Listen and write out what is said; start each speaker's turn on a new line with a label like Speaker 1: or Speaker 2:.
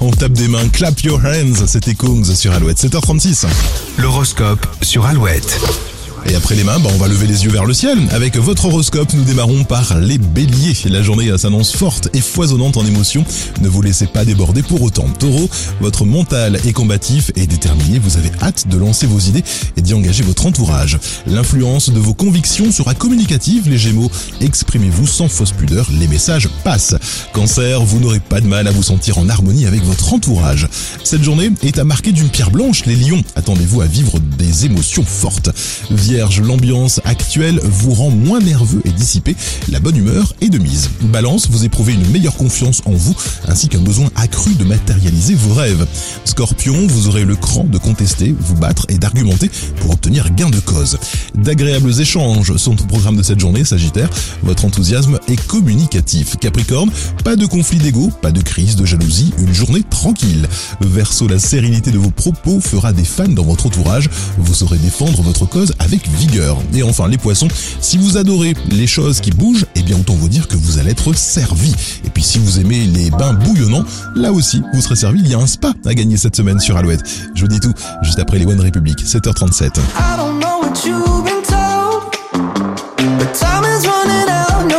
Speaker 1: on tape des mains, clap your hands, c'était Kongs sur Alouette, 7h36.
Speaker 2: L'horoscope sur Alouette.
Speaker 1: Et après les mains, bah, on va lever les yeux vers le ciel. Avec votre horoscope, nous démarrons par les béliers. La journée s'annonce forte et foisonnante en émotions. Ne vous laissez pas déborder pour autant. Taureau, votre mental est combatif et déterminé. Vous avez hâte de lancer vos idées et d'y engager votre entourage. L'influence de vos convictions sera communicative. Les gémeaux, exprimez-vous sans fausse pudeur. Les messages passent. Cancer, vous n'aurez pas de mal à vous sentir en harmonie avec votre entourage. Cette journée est à marquer d'une pierre blanche. Les lions, attendez-vous à vivre des émotions fortes. Vierge, l'ambiance actuelle vous rend moins nerveux et dissipé. La bonne humeur est de mise. Balance, vous éprouvez une meilleure confiance en vous ainsi qu'un besoin accru de matérialiser vos rêves. Scorpion, vous aurez le cran de contester, vous battre et d'argumenter pour obtenir gain de cause. D'agréables échanges sont au programme de cette journée, Sagittaire. Votre enthousiasme est communicatif. Capricorne, pas de conflit d'ego, pas de crise de jalousie, une journée tranquille. Verseau, la sérénité de vos propos fera des fans dans votre entourage. Vous saurez défendre votre cause avec vigueur. Et enfin, les poissons, si vous adorez les choses qui bougent, eh bien autant vous dire que vous allez être servi. Et puis si vous aimez les bains bouillonnants, là aussi, vous serez servi. Il y a un spa à gagner cette semaine sur Alouette. Je vous dis tout juste après les One Republic, 7h37.
Speaker 3: I don't know what you've